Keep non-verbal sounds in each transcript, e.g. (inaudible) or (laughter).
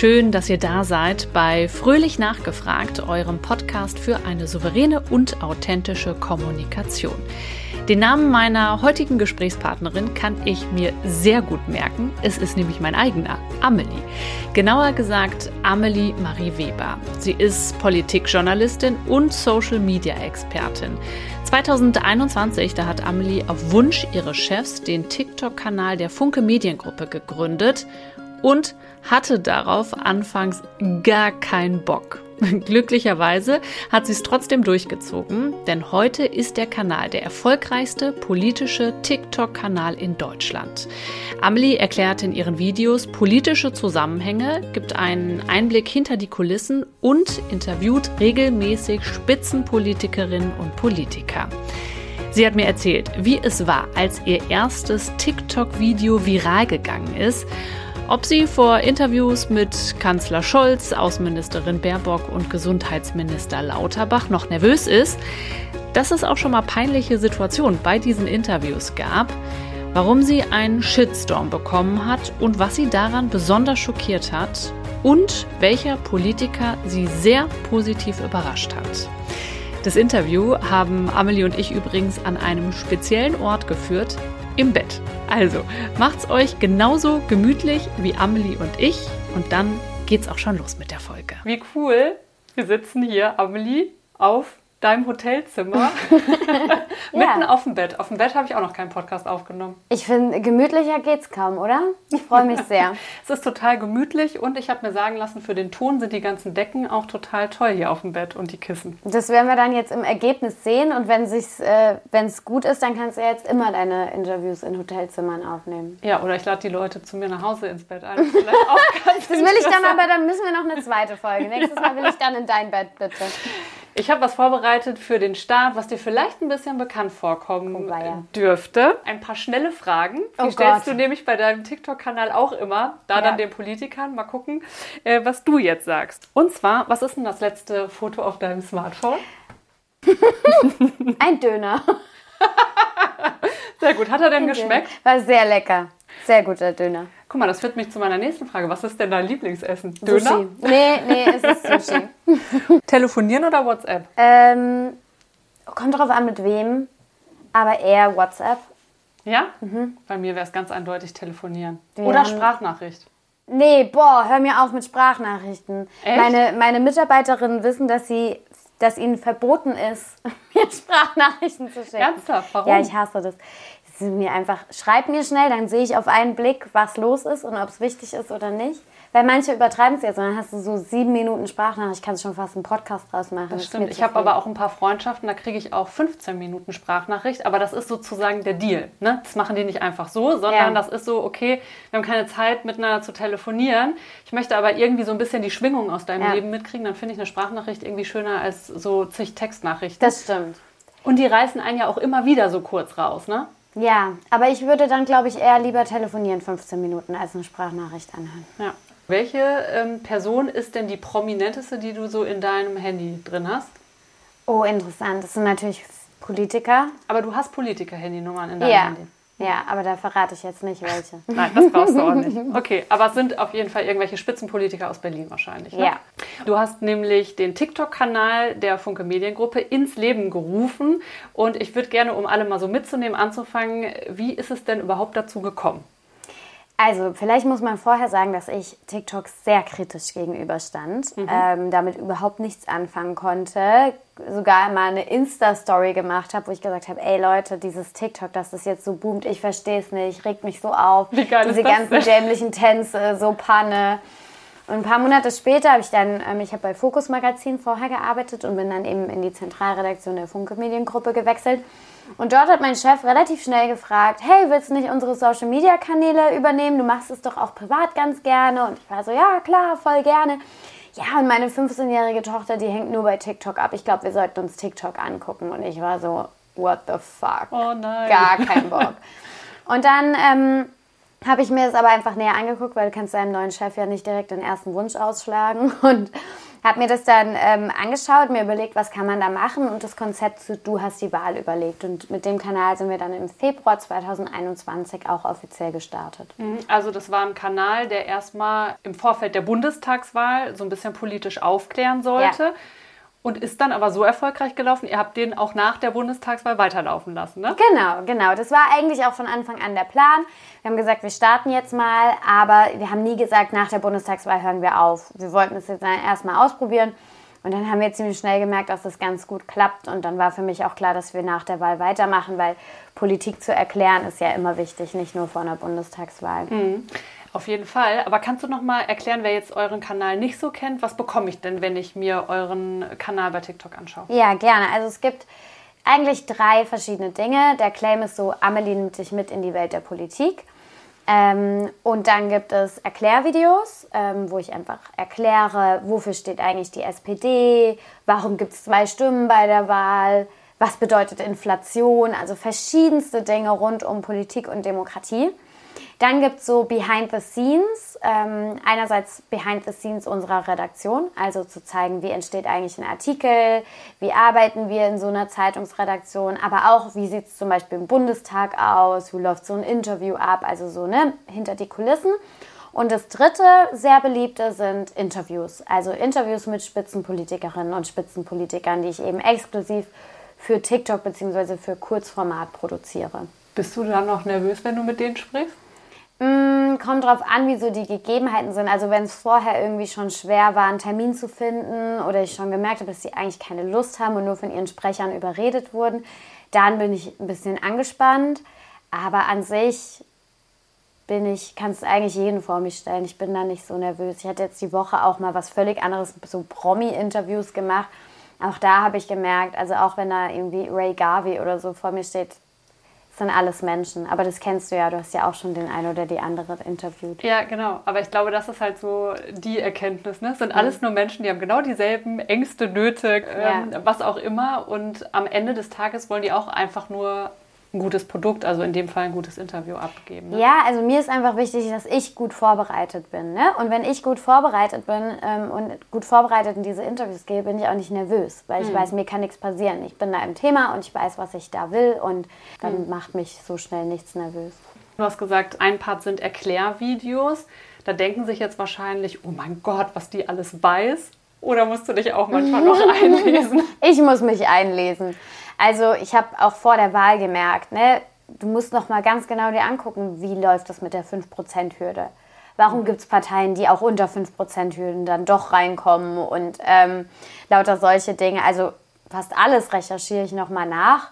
Schön, dass ihr da seid bei Fröhlich Nachgefragt, eurem Podcast für eine souveräne und authentische Kommunikation. Den Namen meiner heutigen Gesprächspartnerin kann ich mir sehr gut merken. Es ist nämlich mein eigener, Amelie. Genauer gesagt, Amelie Marie Weber. Sie ist Politikjournalistin und Social-Media-Expertin. 2021, da hat Amelie auf Wunsch ihres Chefs den TikTok-Kanal der Funke Mediengruppe gegründet und hatte darauf anfangs gar keinen Bock. (laughs) Glücklicherweise hat sie es trotzdem durchgezogen, denn heute ist der Kanal der erfolgreichste politische TikTok-Kanal in Deutschland. Amelie erklärt in ihren Videos politische Zusammenhänge, gibt einen Einblick hinter die Kulissen und interviewt regelmäßig Spitzenpolitikerinnen und Politiker. Sie hat mir erzählt, wie es war, als ihr erstes TikTok-Video viral gegangen ist ob sie vor Interviews mit Kanzler Scholz, Außenministerin Baerbock und Gesundheitsminister Lauterbach noch nervös ist, dass es auch schon mal peinliche Situationen bei diesen Interviews gab, warum sie einen Shitstorm bekommen hat und was sie daran besonders schockiert hat und welcher Politiker sie sehr positiv überrascht hat. Das Interview haben Amelie und ich übrigens an einem speziellen Ort geführt, im Bett. Also macht's euch genauso gemütlich wie Amelie und ich und dann geht's auch schon los mit der Folge. Wie cool. Wir sitzen hier, Amelie, auf deinem Hotelzimmer (laughs) (laughs) mitten auf dem Bett. Auf dem Bett habe ich auch noch keinen Podcast aufgenommen. Ich finde, gemütlicher geht's kaum, oder? Ich freue mich sehr. (laughs) es ist total gemütlich und ich habe mir sagen lassen, für den Ton sind die ganzen Decken auch total toll hier auf dem Bett und die Kissen. Das werden wir dann jetzt im Ergebnis sehen und wenn es äh, gut ist, dann kannst du jetzt immer deine Interviews in Hotelzimmern aufnehmen. Ja, oder ich lade die Leute zu mir nach Hause ins Bett ein. Vielleicht auch ganz das will ich dann aber, dann müssen wir noch eine zweite Folge. Nächstes Mal will ich dann in dein Bett, bitte. Ich habe was vorbereitet für den Start, was dir vielleicht ein bisschen bekannt vorkommen oh, ja. dürfte. Ein paar schnelle Fragen. Die oh stellst Gott. du nämlich bei deinem TikTok-Kanal auch immer. Da ja. dann den Politikern. Mal gucken, äh, was du jetzt sagst. Und zwar, was ist denn das letzte Foto auf deinem Smartphone? (laughs) Ein Döner. (laughs) Sehr gut. Hat er denn geschmeckt? War sehr lecker. Sehr guter Döner. Guck mal, das führt mich zu meiner nächsten Frage. Was ist denn dein Lieblingsessen? Döner? Sushi. Nee, nee, es ist Sushi. (laughs) Telefonieren oder WhatsApp? Ähm, kommt drauf an, mit wem. Aber eher WhatsApp. Ja? Mhm. Bei mir wäre es ganz eindeutig telefonieren. Wir oder Sprachnachricht. Nee, boah, hör mir auf mit Sprachnachrichten. Echt? Meine, meine Mitarbeiterinnen wissen, dass sie dass ihnen verboten ist, (laughs) mir Sprachnachrichten zu schicken. Ernsthaft? Warum? Ja, ich hasse das mir einfach, schreib mir schnell, dann sehe ich auf einen Blick, was los ist und ob es wichtig ist oder nicht. Weil manche übertreiben es jetzt und dann hast du so sieben Minuten Sprachnachricht, kannst schon fast einen Podcast draus machen. Das, das stimmt. Ich habe aber auch ein paar Freundschaften, da kriege ich auch 15 Minuten Sprachnachricht, aber das ist sozusagen der Deal. Ne? Das machen die nicht einfach so, sondern ja. das ist so, okay, wir haben keine Zeit miteinander zu telefonieren. Ich möchte aber irgendwie so ein bisschen die Schwingung aus deinem ja. Leben mitkriegen, dann finde ich eine Sprachnachricht irgendwie schöner als so zig Textnachrichten. Das stimmt. Und die reißen einen ja auch immer wieder so kurz raus, ne? Ja, aber ich würde dann, glaube ich, eher lieber telefonieren 15 Minuten als eine Sprachnachricht anhören. Ja. Welche ähm, Person ist denn die prominenteste, die du so in deinem Handy drin hast? Oh, interessant. Das sind natürlich Politiker. Aber du hast Politiker-Handynummern in deinem ja. Handy. Ja, aber da verrate ich jetzt nicht welche. (laughs) Nein, das brauchst du auch nicht. (laughs) Okay, aber es sind auf jeden Fall irgendwelche Spitzenpolitiker aus Berlin wahrscheinlich. Ne? Ja. Du hast nämlich den TikTok-Kanal der Funke Mediengruppe ins Leben gerufen und ich würde gerne, um alle mal so mitzunehmen, anzufangen, wie ist es denn überhaupt dazu gekommen? Also, vielleicht muss man vorher sagen, dass ich TikTok sehr kritisch gegenüberstand, mhm. ähm, damit überhaupt nichts anfangen konnte. Sogar mal eine Insta-Story gemacht habe, wo ich gesagt habe: Ey Leute, dieses TikTok, dass das jetzt so boomt, ich verstehe es nicht, regt mich so auf. Wie geil Diese ist ganzen dämlichen Tänze, so Panne. Und ein paar Monate später habe ich dann, ähm, ich habe bei Fokus Magazin vorher gearbeitet und bin dann eben in die Zentralredaktion der Funke Mediengruppe gewechselt. Und dort hat mein Chef relativ schnell gefragt, hey, willst du nicht unsere Social-Media-Kanäle übernehmen? Du machst es doch auch privat ganz gerne. Und ich war so, ja, klar, voll gerne. Ja, und meine 15-jährige Tochter, die hängt nur bei TikTok ab. Ich glaube, wir sollten uns TikTok angucken. Und ich war so, what the fuck? Oh nein. Gar kein Bock. und dann ähm, habe ich mir das aber einfach näher angeguckt, weil du kannst deinem neuen Chef ja nicht direkt den ersten Wunsch ausschlagen. Und Habe mir das dann ähm, angeschaut, mir überlegt, was kann man da machen und das Konzept zu Du hast die Wahl überlegt. Und mit dem Kanal sind wir dann im Februar 2021 auch offiziell gestartet. Mhm. Also das war ein Kanal, der erstmal im Vorfeld der Bundestagswahl so ein bisschen politisch aufklären sollte. Ja und ist dann aber so erfolgreich gelaufen, ihr habt den auch nach der Bundestagswahl weiterlaufen lassen, ne? Genau, genau. Das war eigentlich auch von Anfang an der Plan. Wir haben gesagt, wir starten jetzt mal, aber wir haben nie gesagt, nach der Bundestagswahl hören wir auf. Wir wollten es jetzt erstmal ausprobieren. Und dann haben wir ziemlich schnell gemerkt, dass das ganz gut klappt. Und dann war für mich auch klar, dass wir nach der Wahl weitermachen, weil Politik zu erklären ist ja immer wichtig, nicht nur vor einer Bundestagswahl. Mhm. Auf jeden Fall. Aber kannst du noch mal erklären, wer jetzt euren Kanal nicht so kennt? Was bekomme ich denn, wenn ich mir euren Kanal bei TikTok anschaue? Ja, gerne. Also es gibt eigentlich drei verschiedene Dinge. Der Claim ist so, Amelie nimmt dich mit in die Welt der Politik. Ähm, und dann gibt es Erklärvideos, ähm, wo ich einfach erkläre, wofür steht eigentlich die SPD, warum gibt es zwei Stimmen bei der Wahl, was bedeutet Inflation, also verschiedenste Dinge rund um Politik und Demokratie. Dann gibt es so Behind the Scenes. Ähm, einerseits Behind the Scenes unserer Redaktion, also zu zeigen, wie entsteht eigentlich ein Artikel, wie arbeiten wir in so einer Zeitungsredaktion, aber auch, wie sieht es zum Beispiel im Bundestag aus, wie läuft so ein Interview ab, also so ne, hinter die Kulissen. Und das dritte sehr beliebte sind Interviews, also Interviews mit Spitzenpolitikerinnen und Spitzenpolitikern, die ich eben exklusiv für TikTok bzw. für Kurzformat produziere. Bist du dann noch nervös, wenn du mit denen sprichst? Mm, kommt drauf an, wie so die Gegebenheiten sind. Also wenn es vorher irgendwie schon schwer war, einen Termin zu finden oder ich schon gemerkt habe, dass sie eigentlich keine Lust haben und nur von ihren Sprechern überredet wurden, dann bin ich ein bisschen angespannt. Aber an sich bin ich, kann es eigentlich jeden vor mich stellen. Ich bin da nicht so nervös. Ich hatte jetzt die Woche auch mal was völlig anderes, so Promi-Interviews gemacht. Auch da habe ich gemerkt, also auch wenn da irgendwie Ray Garvey oder so vor mir steht, sind alles Menschen. Aber das kennst du ja, du hast ja auch schon den einen oder die andere interviewt. Ja, genau. Aber ich glaube, das ist halt so die Erkenntnis. Ne? Es sind mhm. alles nur Menschen, die haben genau dieselben Ängste, Nöte, ähm, ja. was auch immer. Und am Ende des Tages wollen die auch einfach nur ein gutes Produkt, also in dem Fall ein gutes Interview abgeben. Ne? Ja, also mir ist einfach wichtig, dass ich gut vorbereitet bin. Ne? Und wenn ich gut vorbereitet bin ähm, und gut vorbereitet in diese Interviews gehe, bin ich auch nicht nervös, weil ich mhm. weiß, mir kann nichts passieren. Ich bin da im Thema und ich weiß, was ich da will und dann mhm. macht mich so schnell nichts nervös. Du hast gesagt, ein Part sind Erklärvideos. Da denken sich jetzt wahrscheinlich, oh mein Gott, was die alles weiß. Oder musst du dich auch manchmal noch (laughs) einlesen? Ich muss mich einlesen. Also ich habe auch vor der Wahl gemerkt, ne, du musst noch mal ganz genau dir angucken, wie läuft das mit der 5%-Hürde. Warum gibt es Parteien, die auch unter 5%-Hürden dann doch reinkommen und ähm, lauter solche Dinge. Also fast alles recherchiere ich noch mal nach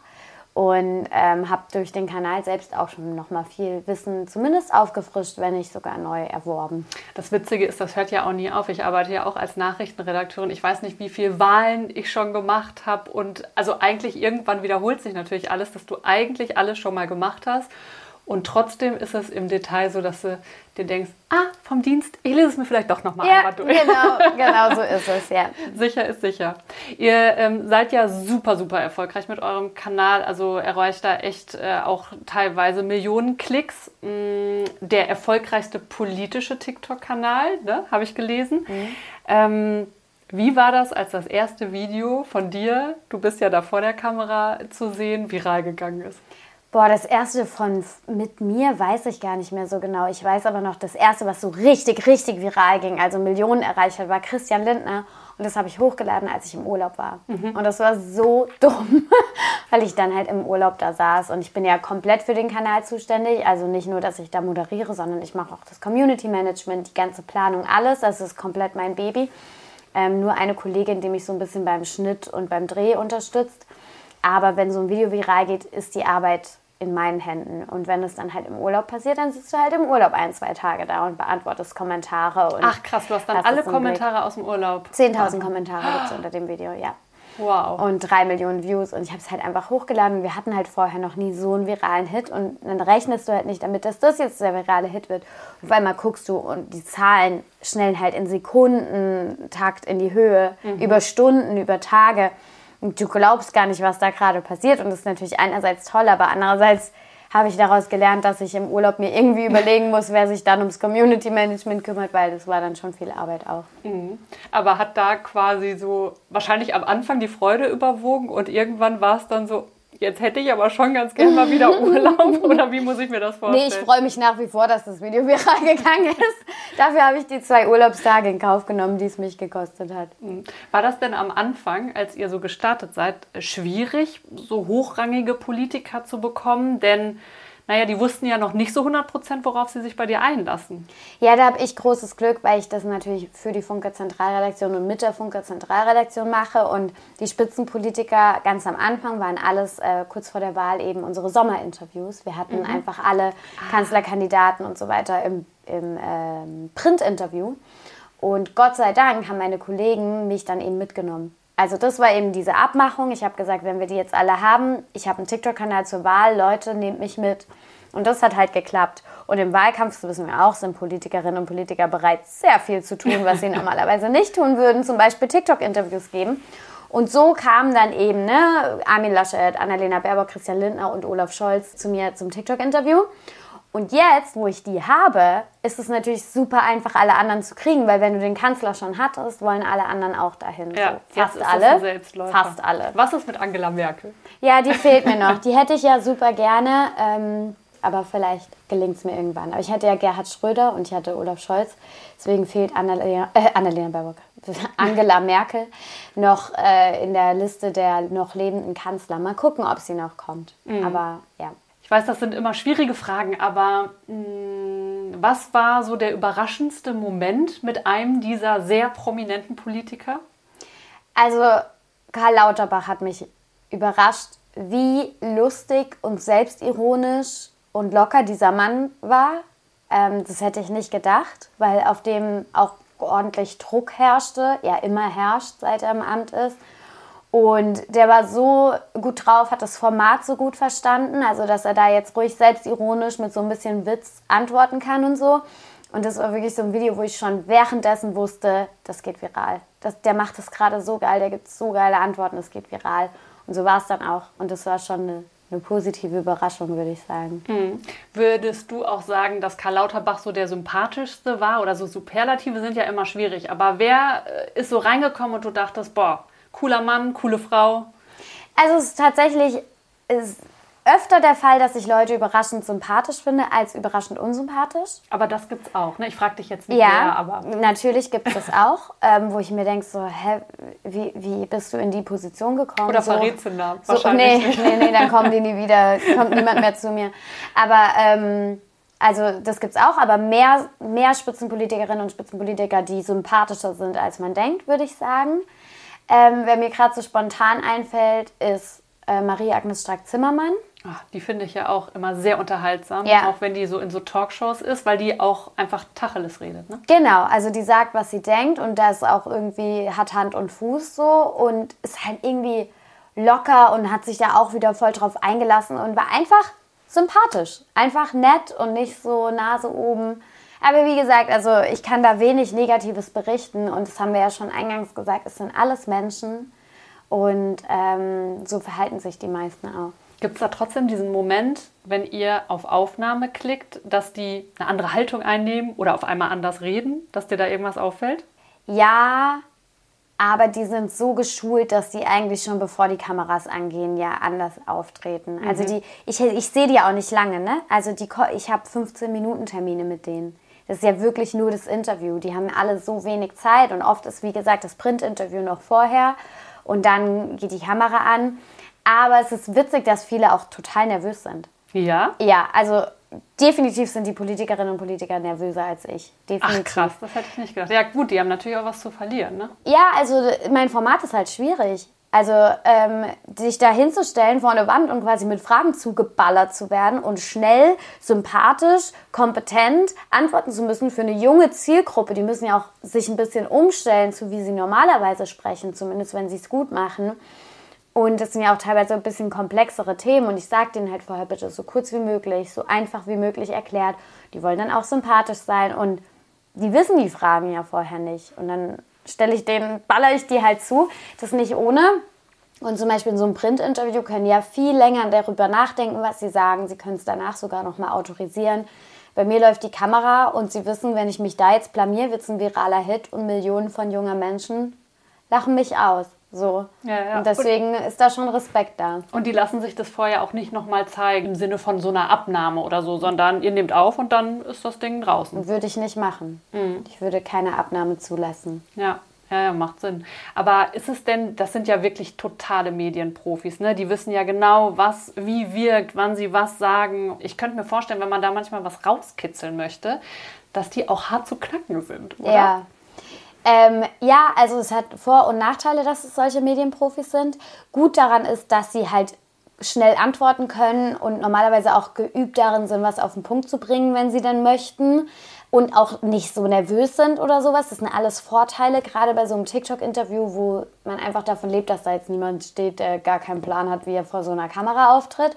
und ähm, habe durch den Kanal selbst auch schon noch mal viel Wissen zumindest aufgefrischt, wenn nicht sogar neu erworben. Das Witzige ist, das hört ja auch nie auf. Ich arbeite ja auch als Nachrichtenredakteurin. Ich weiß nicht, wie viele Wahlen ich schon gemacht habe und also eigentlich irgendwann wiederholt sich natürlich alles, dass du eigentlich alles schon mal gemacht hast. Und trotzdem ist es im Detail so, dass du dir denkst, ah, vom Dienst, ich lese es mir vielleicht doch nochmal ja, einmal durch. Genau, genau so ist es, ja. (laughs) sicher ist sicher. Ihr ähm, seid ja super, super erfolgreich mit eurem Kanal. Also erreicht da echt äh, auch teilweise Millionen Klicks. Mm, der erfolgreichste politische TikTok-Kanal, ne, habe ich gelesen. Mhm. Ähm, wie war das, als das erste Video von dir, du bist ja da vor der Kamera zu sehen, viral gegangen ist? Boah, das erste von mit mir weiß ich gar nicht mehr so genau. Ich weiß aber noch, das erste, was so richtig, richtig viral ging, also Millionen erreicht hat, war Christian Lindner. Und das habe ich hochgeladen, als ich im Urlaub war. Mhm. Und das war so (laughs) dumm, weil ich dann halt im Urlaub da saß. Und ich bin ja komplett für den Kanal zuständig. Also nicht nur, dass ich da moderiere, sondern ich mache auch das Community Management, die ganze Planung, alles. Das ist komplett mein Baby. Ähm, nur eine Kollegin, die mich so ein bisschen beim Schnitt und beim Dreh unterstützt. Aber wenn so ein Video viral geht, ist die Arbeit in meinen Händen. Und wenn es dann halt im Urlaub passiert, dann sitzt du halt im Urlaub ein, zwei Tage da und beantwortest Kommentare. Ach krass, du hast dann alle Kommentare Blick. aus dem Urlaub. 10.000 Kommentare gibt es unter dem Video, ja. Wow. Und drei Millionen Views. Und ich habe es halt einfach hochgeladen. Wir hatten halt vorher noch nie so einen viralen Hit. Und dann rechnest du halt nicht damit, dass das jetzt der virale Hit wird. Und auf einmal guckst du und die Zahlen schnellen halt in Sekunden Takt in die Höhe, mhm. über Stunden, über Tage. Und du glaubst gar nicht, was da gerade passiert. Und das ist natürlich einerseits toll, aber andererseits habe ich daraus gelernt, dass ich im Urlaub mir irgendwie (laughs) überlegen muss, wer sich dann ums Community Management kümmert, weil das war dann schon viel Arbeit auch. Mhm. Aber hat da quasi so wahrscheinlich am Anfang die Freude überwogen und irgendwann war es dann so, Jetzt hätte ich aber schon ganz gerne mal wieder (laughs) Urlaub oder wie muss ich mir das vorstellen? Nee, ich freue mich nach wie vor, dass das Video (laughs) viral gegangen ist. Dafür habe ich die zwei Urlaubstage in Kauf genommen, die es mich gekostet hat. Hm. War das denn am Anfang, als ihr so gestartet seid, schwierig, so hochrangige Politiker zu bekommen? Denn naja, die wussten ja noch nicht so 100 Prozent, worauf sie sich bei dir einlassen. Ja, da habe ich großes Glück, weil ich das natürlich für die Funke Zentralredaktion und mit der Funke Zentralredaktion mache. Und die Spitzenpolitiker ganz am Anfang waren alles äh, kurz vor der Wahl eben unsere Sommerinterviews. Wir hatten mhm. einfach alle Kanzlerkandidaten und so weiter im, im ähm, Printinterview. Und Gott sei Dank haben meine Kollegen mich dann eben mitgenommen. Also das war eben diese Abmachung. Ich habe gesagt, wenn wir die jetzt alle haben, ich habe einen TikTok-Kanal zur Wahl, Leute, nehmt mich mit. Und das hat halt geklappt. Und im Wahlkampf, das wissen wir auch, sind Politikerinnen und Politiker bereit, sehr viel zu tun, was sie (laughs) normalerweise nicht tun würden. Zum Beispiel TikTok-Interviews geben. Und so kamen dann eben ne, Armin Laschet, Annalena Baerbock, Christian Lindner und Olaf Scholz zu mir zum TikTok-Interview. Und jetzt, wo ich die habe, ist es natürlich super einfach, alle anderen zu kriegen, weil wenn du den Kanzler schon hattest, wollen alle anderen auch dahin. Ja, so, fast alle. Fast alle. Was ist mit Angela Merkel? Ja, die fehlt mir noch. (laughs) Die hätte ich ja super gerne, ähm, aber vielleicht gelingt es mir irgendwann. Aber ich hatte ja Gerhard Schröder und ich hatte Olaf Scholz. Deswegen fehlt Annalena, äh, Annalena Baerbock, (laughs) Angela Merkel noch äh, in der Liste der noch lebenden Kanzler. Mal gucken, ob sie noch kommt. Mhm. Aber ja. Ich weiß, das sind immer schwierige Fragen, aber mh, mm, was war so der überraschendste Moment mit einem dieser sehr prominenten Politiker? Also Karl Lauterbach hat mich überrascht, wie lustig und selbstironisch und locker dieser Mann war. Ähm, das hätte ich nicht gedacht, weil auf dem auch ordentlich Druck herrschte, ja immer herrscht, seit er im Amt ist. Und der war so gut drauf, hat das Format so gut verstanden, also dass er da jetzt ruhig selbstironisch mit so ein bisschen Witz antworten kann und so. Und das war wirklich so ein Video, wo ich schon währenddessen wusste, das geht viral. Das, der macht das gerade so geil, der gibt so geile Antworten, das geht viral. Und so war es dann auch. Und das war schon eine, eine positive Überraschung, würde ich sagen. Mhm. Würdest du auch sagen, dass Karl Lauterbach so der sympathischste war? Oder so Superlative sind ja immer schwierig. Aber wer äh, ist so reingekommen und du dachtest, boah, cooler Mann, coole Frau? Also es ist tatsächlich ist öfter der Fall, dass ich Leute überraschend sympathisch finde, als überraschend unsympathisch. Aber das gibt es auch, ne? Ich frage dich jetzt nicht ja, mehr, aber... natürlich gibt es das auch, ähm, wo ich mir denke so, hä, wie, wie bist du in die Position gekommen? Oder so, verrätst du Namen, so, nee, nee, nee, dann kommen die nie wieder, kommt niemand mehr zu mir. Aber... Ähm, also das gibt es auch, aber mehr, mehr Spitzenpolitikerinnen und Spitzenpolitiker, die sympathischer sind, als man denkt, würde ich sagen. Ähm, wer mir gerade so spontan einfällt, ist äh, Marie-Agnes Strack-Zimmermann. Ach, die finde ich ja auch immer sehr unterhaltsam, ja. auch wenn die so in so Talkshows ist, weil die auch einfach Tacheles redet. Ne? Genau, also die sagt, was sie denkt und das auch irgendwie hat Hand und Fuß so und ist halt irgendwie locker und hat sich da auch wieder voll drauf eingelassen und war einfach sympathisch. Einfach nett und nicht so Nase oben. Aber wie gesagt, also ich kann da wenig Negatives berichten und das haben wir ja schon eingangs gesagt, es sind alles Menschen und ähm, so verhalten sich die meisten auch. Gibt es da trotzdem diesen Moment, wenn ihr auf Aufnahme klickt, dass die eine andere Haltung einnehmen oder auf einmal anders reden, dass dir da irgendwas auffällt? Ja, aber die sind so geschult, dass die eigentlich schon bevor die Kameras angehen ja anders auftreten. Also mhm. die, ich, ich sehe die auch nicht lange, ne? Also die, ich habe 15 Minuten Termine mit denen. Das ist ja wirklich nur das Interview. Die haben alle so wenig Zeit und oft ist, wie gesagt, das Printinterview noch vorher und dann geht die Kamera an. Aber es ist witzig, dass viele auch total nervös sind. Ja? Ja, also definitiv sind die Politikerinnen und Politiker nervöser als ich. Definitiv. Ach krass, das hätte ich nicht gedacht. Ja gut, die haben natürlich auch was zu verlieren, ne? Ja, also mein Format ist halt schwierig. Also ähm, sich da hinzustellen vor eine Wand und quasi mit Fragen zugeballert zu werden und schnell, sympathisch, kompetent antworten zu müssen für eine junge Zielgruppe. Die müssen ja auch sich ein bisschen umstellen zu wie sie normalerweise sprechen, zumindest wenn sie es gut machen. Und das sind ja auch teilweise ein bisschen komplexere Themen. Und ich sage denen halt vorher bitte so kurz wie möglich, so einfach wie möglich erklärt. Die wollen dann auch sympathisch sein und die wissen die Fragen ja vorher nicht. Und dann stelle ich den, baller ich die halt zu. Das ist nicht ohne. Und zum Beispiel in so einem Printinterview können ja viel länger darüber nachdenken, was sie sagen. Sie können es danach sogar nochmal autorisieren. Bei mir läuft die Kamera und sie wissen, wenn ich mich da jetzt blamier, wird es ein viraler Hit und Millionen von jungen Menschen lachen mich aus. So. Ja, ja. Und deswegen und, ist da schon Respekt da. Und die lassen sich das vorher auch nicht nochmal zeigen im Sinne von so einer Abnahme oder so, sondern ihr nehmt auf und dann ist das Ding draußen. Würde ich nicht machen. Mhm. Ich würde keine Abnahme zulassen. Ja. Ja, ja, macht Sinn. Aber ist es denn, das sind ja wirklich totale Medienprofis, ne? Die wissen ja genau, was wie wirkt, wann sie was sagen. Ich könnte mir vorstellen, wenn man da manchmal was rauskitzeln möchte, dass die auch hart zu knacken sind, oder? Ja. Ähm, ja, also es hat Vor- und Nachteile, dass es solche Medienprofis sind. Gut daran ist, dass sie halt schnell antworten können und normalerweise auch geübt darin sind, was auf den Punkt zu bringen, wenn sie dann möchten und auch nicht so nervös sind oder sowas. Das sind alles Vorteile, gerade bei so einem TikTok-Interview, wo man einfach davon lebt, dass da jetzt niemand steht, der gar keinen Plan hat, wie er vor so einer Kamera auftritt.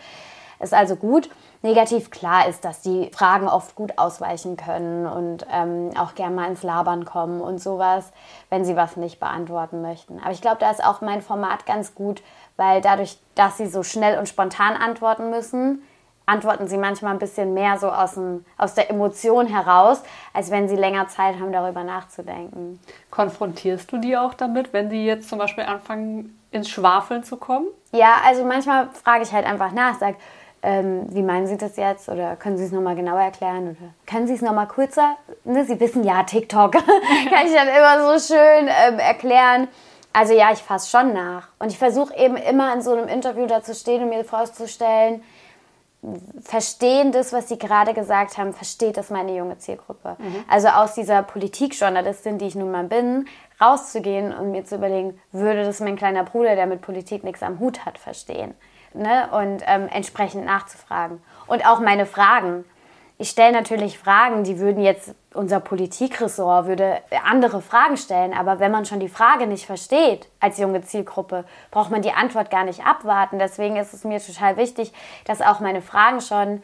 Ist also gut. Negativ klar ist, dass die Fragen oft gut ausweichen können und ähm, auch gerne mal ins Labern kommen und sowas, wenn sie was nicht beantworten möchten. Aber ich glaube, da ist auch mein Format ganz gut, weil dadurch, dass sie so schnell und spontan antworten müssen, antworten sie manchmal ein bisschen mehr so aus, dem, aus der Emotion heraus, als wenn sie länger Zeit haben, darüber nachzudenken. Konfrontierst du die auch damit, wenn sie jetzt zum Beispiel anfangen, ins Schwafeln zu kommen? Ja, also manchmal frage ich halt einfach nach, sage, ähm, wie meinen Sie das jetzt? Oder können Sie es nochmal genauer erklären? Oder können Sie es nochmal kürzer? Ne, Sie wissen ja, TikTok (laughs) kann ich dann immer so schön ähm, erklären. Also ja, ich fasse schon nach. Und ich versuche eben immer in so einem Interview da zu stehen und mir vorzustellen, verstehen das, was Sie gerade gesagt haben, versteht das meine junge Zielgruppe. Mhm. Also aus dieser Politikjournalistin, die ich nun mal bin, rauszugehen und mir zu überlegen, würde das mein kleiner Bruder, der mit Politik nichts am Hut hat, verstehen ne? und ähm, entsprechend nachzufragen. Und auch meine Fragen. Ich stelle natürlich Fragen, die würden jetzt, unser Politikressort würde andere Fragen stellen, aber wenn man schon die Frage nicht versteht als junge Zielgruppe, braucht man die Antwort gar nicht abwarten. Deswegen ist es mir total wichtig, dass auch meine Fragen schon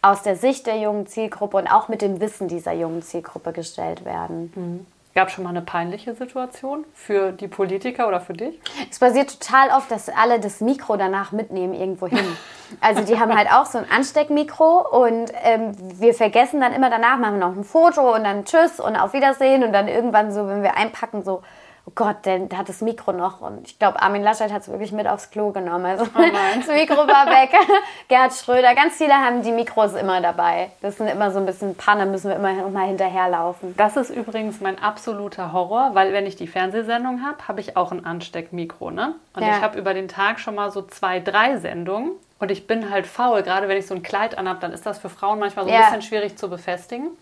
aus der Sicht der jungen Zielgruppe und auch mit dem Wissen dieser jungen Zielgruppe gestellt werden. Mhm. Gab es schon mal eine peinliche Situation für die Politiker oder für dich? Es passiert total oft, dass alle das Mikro danach mitnehmen irgendwo hin. Also die haben halt auch so ein Ansteckmikro und ähm, wir vergessen dann immer danach, machen wir noch ein Foto und dann Tschüss und auf Wiedersehen und dann irgendwann so, wenn wir einpacken, so oh Gott, der, der hat das Mikro noch. Und ich glaube, Armin Laschet hat es wirklich mit aufs Klo genommen. Also oh (laughs) das Mikro war weg. (laughs) Gerhard Schröder, ganz viele haben die Mikros immer dabei. Das sind immer so ein bisschen Panne, müssen wir immer noch mal hinterherlaufen. Das ist übrigens mein absoluter Horror, weil wenn ich die Fernsehsendung habe, habe ich auch ein Ansteckmikro. Ne? Und ja. ich habe über den Tag schon mal so zwei, drei Sendungen. Und ich bin halt faul, gerade wenn ich so ein Kleid anhabe, dann ist das für Frauen manchmal so ein ja. bisschen schwierig zu befestigen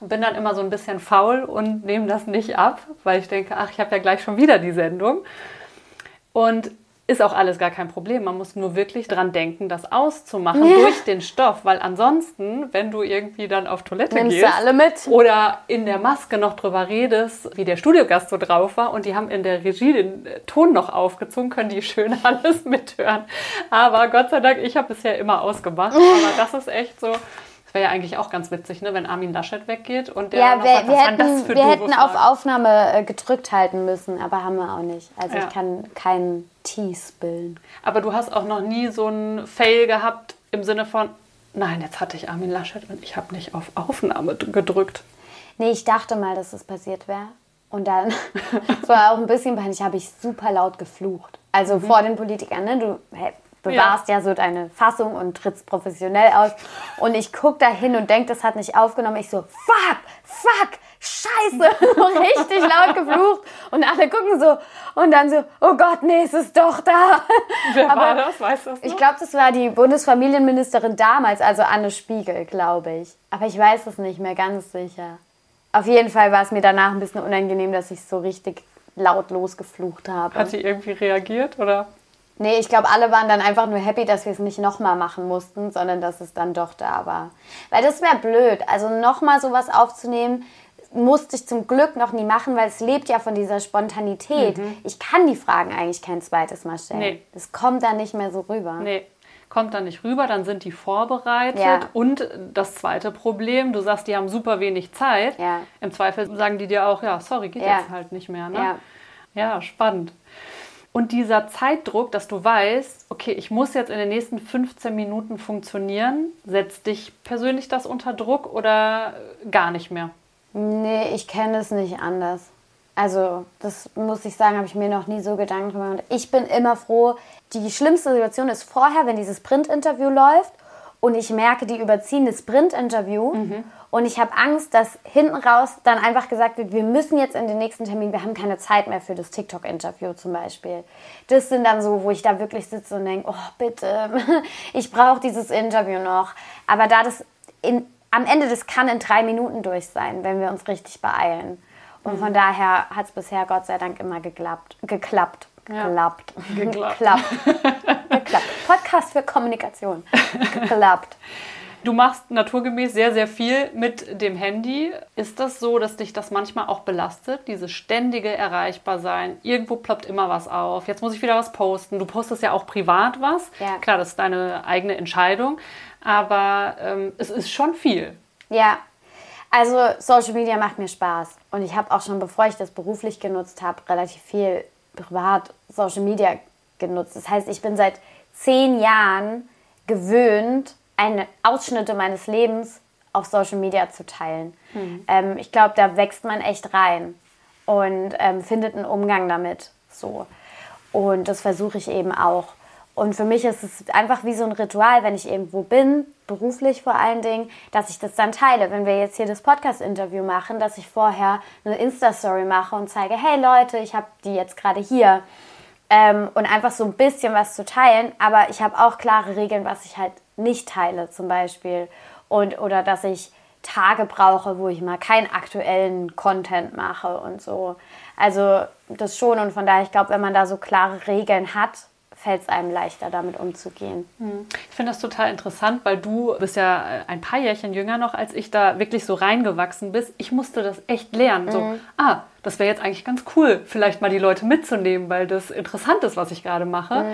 und bin dann immer so ein bisschen faul und nehme das nicht ab, weil ich denke, ach, ich habe ja gleich schon wieder die Sendung. Und ist auch alles gar kein Problem. Man muss nur wirklich dran denken, das auszumachen ja. durch den Stoff, weil ansonsten, wenn du irgendwie dann auf Toilette Nimmst gehst alle mit. oder in der Maske noch drüber redest, wie der Studiogast so drauf war und die haben in der Regie den Ton noch aufgezogen, können die schön (laughs) alles mithören. Aber Gott sei Dank, ich habe bisher immer ausgemacht. Aber das ist echt so. Das wäre ja eigentlich auch ganz witzig, ne, wenn Armin Laschet weggeht und der ja, wir, sagt, wir hätten, das Wir hätten auf Aufnahme äh, gedrückt halten müssen, aber haben wir auch nicht. Also ja. ich kann keinen Tee spillen. Aber du hast auch noch nie so einen Fail gehabt im Sinne von, nein, jetzt hatte ich Armin Laschet und ich habe nicht auf Aufnahme gedrückt. Nee, ich dachte mal, dass es passiert wäre. Und dann, (laughs) es war auch ein bisschen peinlich, habe ich super laut geflucht. Also mhm. vor den Politikern, ne? Du, bewahrst ja. ja. so deine Fassung und trittst professionell aus. Und ich gucke da hin und denke, das hat nicht aufgenommen. Ich so, fuck, fuck, scheiße, so (laughs) richtig laut geflucht. Und alle gucken so und dann so, oh Gott, nee, es ist doch da. (laughs) Wer Aber war das? Weißt du das noch? Ich glaube, das war die Bundesfamilienministerin damals, also Anne Spiegel, glaube ich. Aber ich weiß es nicht mehr ganz sicher. Auf jeden Fall war es mir danach ein bisschen unangenehm, dass ich so richtig laut losgeflucht habe. Hat sie irgendwie reagiert oder? Nee, ich glaube, alle waren dann einfach nur happy, dass wir es nicht nochmal machen mussten, sondern dass es dann doch da war. Weil das wäre blöd. Also nochmal sowas aufzunehmen, musste ich zum Glück noch nie machen, weil es lebt ja von dieser Spontanität. Mhm. Ich kann die Fragen eigentlich kein zweites Mal stellen. Nee. Das kommt dann nicht mehr so rüber. Nee kommt dann nicht rüber, dann sind die vorbereitet. Ja. Und das zweite Problem, du sagst, die haben super wenig Zeit. Ja. Im Zweifel sagen die dir auch, ja, sorry, geht ja. jetzt halt nicht mehr. Ne? Ja. ja, spannend. Und dieser Zeitdruck, dass du weißt, okay, ich muss jetzt in den nächsten 15 Minuten funktionieren, setzt dich persönlich das unter Druck oder gar nicht mehr? Nee, ich kenne es nicht anders. Also, das muss ich sagen, habe ich mir noch nie so Gedanken gemacht. Ich bin immer froh. Die schlimmste Situation ist vorher, wenn dieses Print-Interview läuft und ich merke, die überziehen das Sprint-Interview mhm. und ich habe Angst, dass hinten raus dann einfach gesagt wird, wir müssen jetzt in den nächsten Termin, wir haben keine Zeit mehr für das TikTok-Interview zum Beispiel. Das sind dann so, wo ich da wirklich sitze und denke, oh bitte, (laughs) ich brauche dieses Interview noch. Aber da das in, am Ende, das kann in drei Minuten durch sein, wenn wir uns richtig beeilen. Und mhm. von daher hat es bisher Gott sei Dank immer geklappt. Geklappt. Ja. Geklappt. Geklappt. (laughs) (laughs) geklappt. Podcast für Kommunikation. Geklappt. Du machst naturgemäß sehr, sehr viel mit dem Handy. Ist das so, dass dich das manchmal auch belastet, dieses ständige Erreichbarsein? Irgendwo ploppt immer was auf. Jetzt muss ich wieder was posten. Du postest ja auch privat was. Ja. Klar, das ist deine eigene Entscheidung. Aber ähm, es ist schon viel. Ja, also Social Media macht mir Spaß. Und ich habe auch schon, bevor ich das beruflich genutzt habe, relativ viel privat Social Media genutzt. Das heißt, ich bin seit zehn Jahren gewöhnt, eine Ausschnitte meines Lebens auf Social Media zu teilen. Mhm. Ähm, ich glaube, da wächst man echt rein und ähm, findet einen Umgang damit. So. Und das versuche ich eben auch. Und für mich ist es einfach wie so ein Ritual, wenn ich irgendwo bin, beruflich vor allen Dingen, dass ich das dann teile. Wenn wir jetzt hier das Podcast-Interview machen, dass ich vorher eine Insta-Story mache und zeige, hey Leute, ich habe die jetzt gerade hier. Ähm, und einfach so ein bisschen was zu teilen. Aber ich habe auch klare Regeln, was ich halt nicht teile zum Beispiel. Und, oder dass ich Tage brauche, wo ich mal keinen aktuellen Content mache und so. Also das schon und von daher, ich glaube, wenn man da so klare Regeln hat, fällt es einem leichter, damit umzugehen. Hm. Ich finde das total interessant, weil du bist ja ein paar Jährchen jünger noch, als ich da wirklich so reingewachsen bist. Ich musste das echt lernen. Mhm. So, ah, das wäre jetzt eigentlich ganz cool, vielleicht mal die Leute mitzunehmen, weil das interessant ist, was ich gerade mache.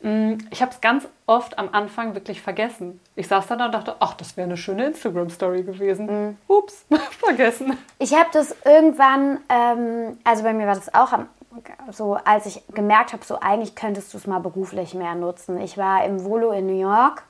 Mhm. Ich habe es ganz oft am Anfang wirklich vergessen. Ich saß da und dachte, ach, das wäre eine schöne Instagram-Story gewesen. Mhm. Ups, (laughs) vergessen. Ich habe das irgendwann, ähm, also bei mir war das auch am so als ich gemerkt habe, so eigentlich könntest du es mal beruflich mehr nutzen. Ich war im Volo in New York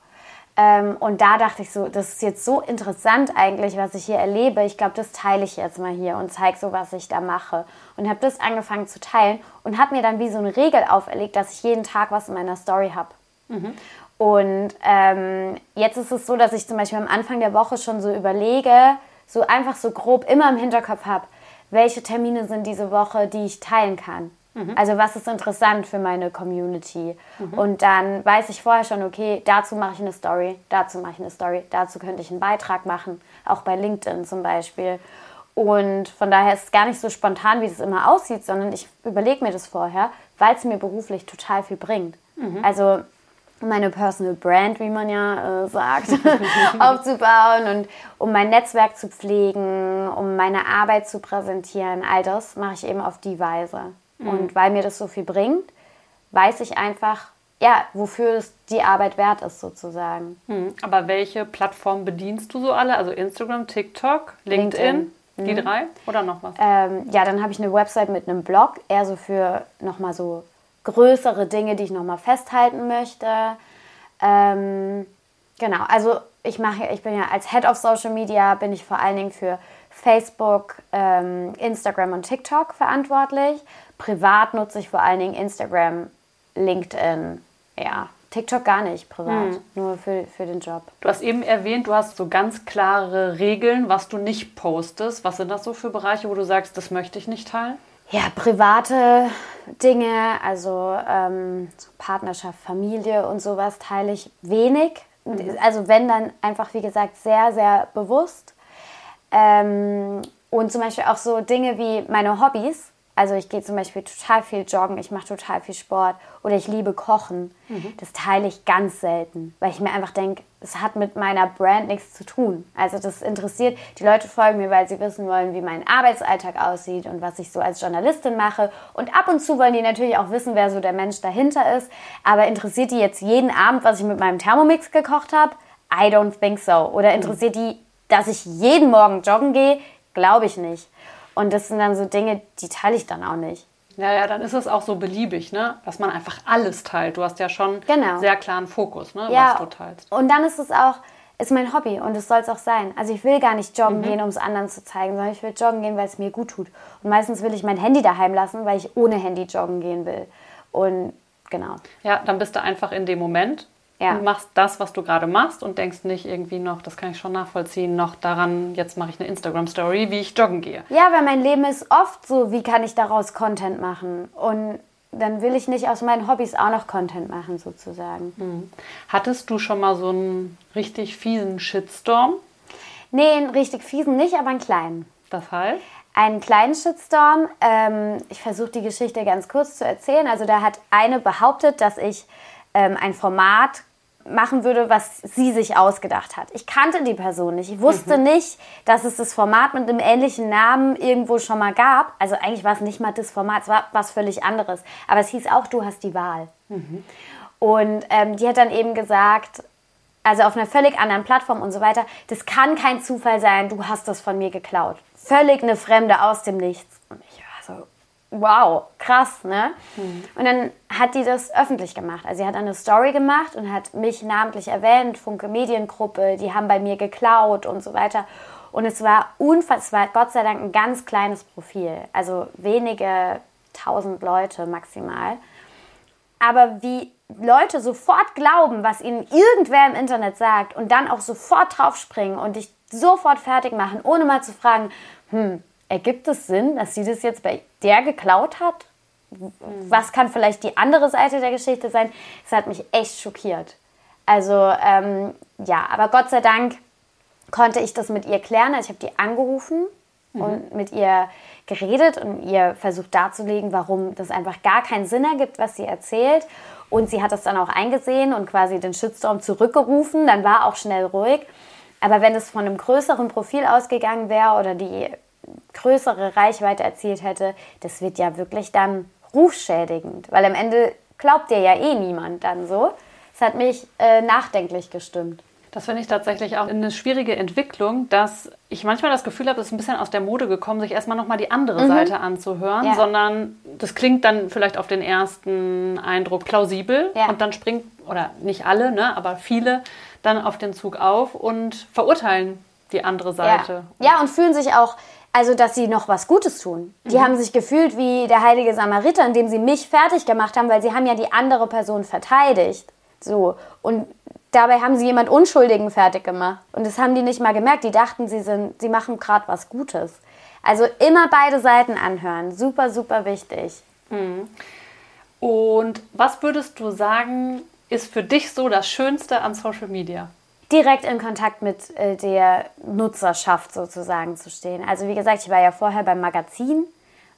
ähm, und da dachte ich so, das ist jetzt so interessant eigentlich, was ich hier erlebe. Ich glaube, das teile ich jetzt mal hier und zeige so, was ich da mache. Und habe das angefangen zu teilen und habe mir dann wie so eine Regel auferlegt, dass ich jeden Tag was in meiner Story habe. Mhm. Und ähm, jetzt ist es so, dass ich zum Beispiel am Anfang der Woche schon so überlege, so einfach so grob immer im Hinterkopf habe, welche Termine sind diese Woche, die ich teilen kann. Mhm. Also was ist interessant für meine Community. Mhm. Und dann weiß ich vorher schon, okay, dazu mache ich eine Story, dazu mache ich eine Story, dazu könnte ich einen Beitrag machen, auch bei LinkedIn zum Beispiel. Und von daher ist es gar nicht so spontan, wie es immer aussieht, sondern ich überlege mir das vorher, weil es mir beruflich total viel bringt. Mhm. Also meine Personal Brand, wie man ja äh, sagt, (laughs) aufzubauen und um mein Netzwerk zu pflegen, um meine Arbeit zu präsentieren. All das mache ich eben auf die Weise. Mhm. Und weil mir das so viel bringt, weiß ich einfach, ja, wofür es die Arbeit wert ist, sozusagen. Mhm. Aber welche Plattform bedienst du so alle? Also Instagram, TikTok, LinkedIn? LinkedIn. Die mhm. drei oder noch was? Ähm, ja, dann habe ich eine Website mit einem Blog, eher so für nochmal so größere Dinge, die ich nochmal festhalten möchte. Ähm, genau, also ich mache, ich bin ja als Head of Social Media, bin ich vor allen Dingen für Facebook, ähm, Instagram und TikTok verantwortlich. Privat nutze ich vor allen Dingen Instagram, LinkedIn, ja, TikTok gar nicht privat, hm. nur für, für den Job. Du hast eben erwähnt, du hast so ganz klare Regeln, was du nicht postest. Was sind das so für Bereiche, wo du sagst, das möchte ich nicht teilen? ja, private Dinge, also ähm, Partnerschaft, Familie und sowas teile ich wenig. Mhm. Also wenn dann einfach, wie gesagt, sehr, sehr bewusst. Ähm, und zum Beispiel auch so Dinge wie meine Hobbys also ich gehe zum Beispiel total viel joggen, ich mache total viel Sport oder ich liebe Kochen. Mhm. Das teile ich ganz selten, weil ich mir einfach denke, es hat mit meiner Brand nichts zu tun. Also das interessiert, die Leute folgen mir, weil sie wissen wollen, wie mein Arbeitsalltag aussieht und was ich so als Journalistin mache. Und ab und zu wollen die natürlich auch wissen, wer so der Mensch dahinter ist. Aber interessiert die jetzt jeden Abend, was ich mit meinem Thermomix gekocht habe? I don't think so. Oder mhm. interessiert die, dass ich jeden Morgen joggen gehe? Glaube ich nicht. Und das sind dann so Dinge, die teile ich dann auch nicht. Ja, ja, dann ist es auch so beliebig, ne? Dass man einfach alles teilt. Du hast ja schon Genau. sehr klaren Fokus, ne? Ja, was du teilst. und dann ist es auch, ist mein Hobby und es soll es auch sein. Also ich will gar nicht joggen gehen, um es anderen zu zeigen, sondern ich will joggen gehen, weil es mir gut tut. Und meistens will ich mein Handy daheim lassen, weil ich ohne Handy joggen gehen will. Und genau. Ja, dann bist du einfach in dem Moment Ja. und machst das, was du gerade machst und denkst nicht irgendwie noch, das kann ich schon nachvollziehen, noch daran, jetzt mache ich eine Instagram-Story, wie ich joggen gehe. Ja, weil mein Leben ist oft so, wie kann ich daraus Content machen? Und dann will ich nicht aus meinen Hobbys auch noch Content machen, sozusagen. Hattest du schon mal so einen richtig fiesen Shitstorm? Nee, einen richtig fiesen nicht, aber einen kleinen. Das heißt? einen kleinen Shitstorm. Ähm, ich versuche die Geschichte ganz kurz zu erzählen. Also da hat eine behauptet, dass ich ähm, ein Format machen würde, was sie sich ausgedacht hat. Ich kannte die Person nicht. Ich wusste nicht, dass es das Format mit einem ähnlichen Namen irgendwo schon mal gab. Also eigentlich war es nicht mal das Format, es war was völlig anderes. Aber es hieß auch, du hast die Wahl. Und ähm, die hat dann eben gesagt, also auf einer völlig anderen Plattform und so weiter, das kann kein Zufall sein, du hast das von mir geklaut. Völlig eine Fremde aus dem Nichts. Und ich war so, wow, krass, ne? Und dann hat die das öffentlich gemacht. Also sie hat eine Story gemacht und hat mich namentlich erwähnt, Funke Mediengruppe, die haben bei mir geklaut und so weiter. Und es war unfassbar, Gott sei Dank ein ganz kleines Profil, also wenige tausend Leute maximal. Aber wie Leute sofort glauben, was ihnen irgendwer im Internet sagt und dann auch sofort draufspringen und dich sofort fertig machen, ohne mal zu fragen, hm, ergibt es Sinn, dass sie das jetzt bei der geklaut hat? Was kann vielleicht die andere Seite der Geschichte sein? Das hat mich echt schockiert. Also ähm, ja, aber Gott sei Dank konnte ich das mit ihr klären. Also ich habe die angerufen und mit ihr geredet und ihr versucht darzulegen, warum das einfach gar keinen Sinn ergibt, was sie erzählt. Und sie hat das dann auch eingesehen und quasi den Shitstorm zurückgerufen. Dann war auch schnell ruhig. Aber wenn es von einem größeren Profil ausgegangen wäre oder die größere Reichweite erzielt hätte, das wird ja wirklich dann rufschädigend. Weil am Ende glaubt dir ja eh niemand dann so. Das hat mich äh, nachdenklich gestimmt. Das finde ich tatsächlich auch eine schwierige Entwicklung, dass ich manchmal das Gefühl habe, es ist ein bisschen aus der Mode gekommen, sich erstmal nochmal die andere Seite anzuhören, Ja. sondern das klingt dann vielleicht auf den ersten Eindruck plausibel Ja. und dann springt, oder nicht alle, ne, aber viele dann auf den Zug auf und verurteilen die andere Seite. Ja. ja, und fühlen sich auch, also dass sie noch was Gutes tun. Die haben sich gefühlt wie der heilige Samariter, indem sie mich fertig gemacht haben, weil sie haben ja die andere Person verteidigt. So. Und dabei haben sie jemand Unschuldigen fertig gemacht. Und das haben die nicht mal gemerkt. Die dachten, sie, sind, sie machen gerade was Gutes. Also immer beide Seiten anhören. Super, super wichtig. Und was würdest du sagen, ist für dich so das Schönste an Social Media? Direkt in Kontakt mit äh, der Nutzerschaft sozusagen zu stehen. Also wie gesagt, ich war ja vorher beim Magazin.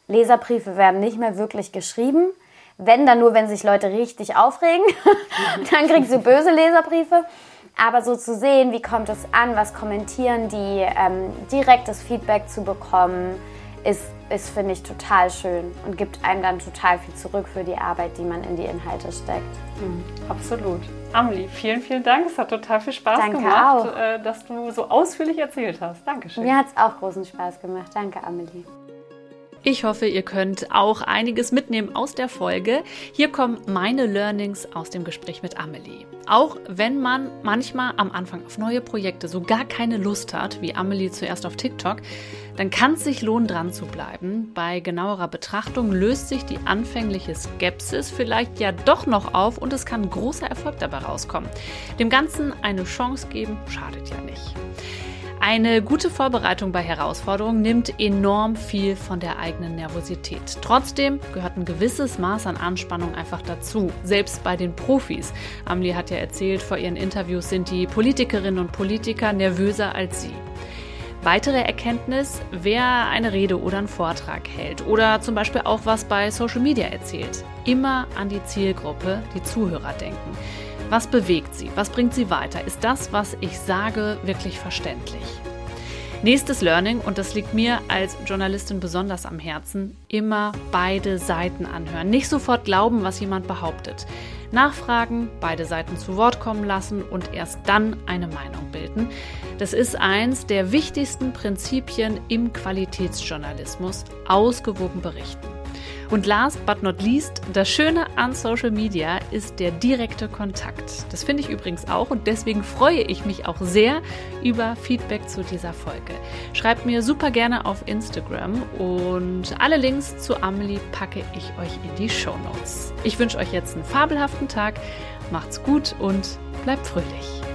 Leserbriefe werden nicht mehr wirklich geschrieben. Wenn, dann nur, wenn sich Leute richtig aufregen. (laughs) dann kriegst du böse Leserbriefe. Aber so zu sehen, wie kommt es an, was kommentieren die, ähm, direktes Feedback zu bekommen, ist, ist finde ich, total schön und gibt einem dann total viel zurück für die Arbeit, die man in die Inhalte steckt. Absolut. Amelie, vielen, vielen Dank. Es hat total viel Spaß Danke gemacht, auch. äh, dass du so ausführlich erzählt hast. Dankeschön. Mir hat es auch großen Spaß gemacht. Danke, Amelie. Ich hoffe, ihr könnt auch einiges mitnehmen aus der Folge. Hier kommen meine Learnings aus dem Gespräch mit Amelie. Auch wenn man manchmal am Anfang auf neue Projekte so gar keine Lust hat, wie Amelie zuerst auf TikTok, dann kann es sich lohnen, dran zu bleiben. Bei genauerer Betrachtung löst sich die anfängliche Skepsis vielleicht ja doch noch auf und es kann großer Erfolg dabei rauskommen. Dem Ganzen eine Chance geben, schadet ja nicht. Eine gute Vorbereitung bei Herausforderungen nimmt enorm viel von der eigenen Nervosität. Trotzdem gehört ein gewisses Maß an Anspannung einfach dazu, selbst bei den Profis. Amelie hat ja erzählt, vor ihren Interviews sind die Politikerinnen und Politiker nervöser als sie. Weitere Erkenntnis, wer eine Rede oder einen Vortrag hält oder zum Beispiel auch was bei Social Media erzählt. Immer an die Zielgruppe, die Zuhörer denken. Was bewegt sie? Was bringt sie weiter? Ist das, was ich sage, wirklich verständlich? Nächstes Learning, und das liegt mir als Journalistin besonders am Herzen, immer beide Seiten anhören. Nicht sofort glauben, was jemand behauptet. Nachfragen, beide Seiten zu Wort kommen lassen und erst dann eine Meinung bilden. Das ist eins der wichtigsten Prinzipien im Qualitätsjournalismus, ausgewogen berichten. Und last but not least, das Schöne an Social Media ist der direkte Kontakt. Das finde ich übrigens auch und deswegen freue ich mich auch sehr über Feedback zu dieser Folge. Schreibt mir super gerne auf Instagram und alle Links zu Amelie packe ich euch in die Show Notes. Ich wünsche euch jetzt einen fabelhaften Tag, macht's gut und bleibt fröhlich.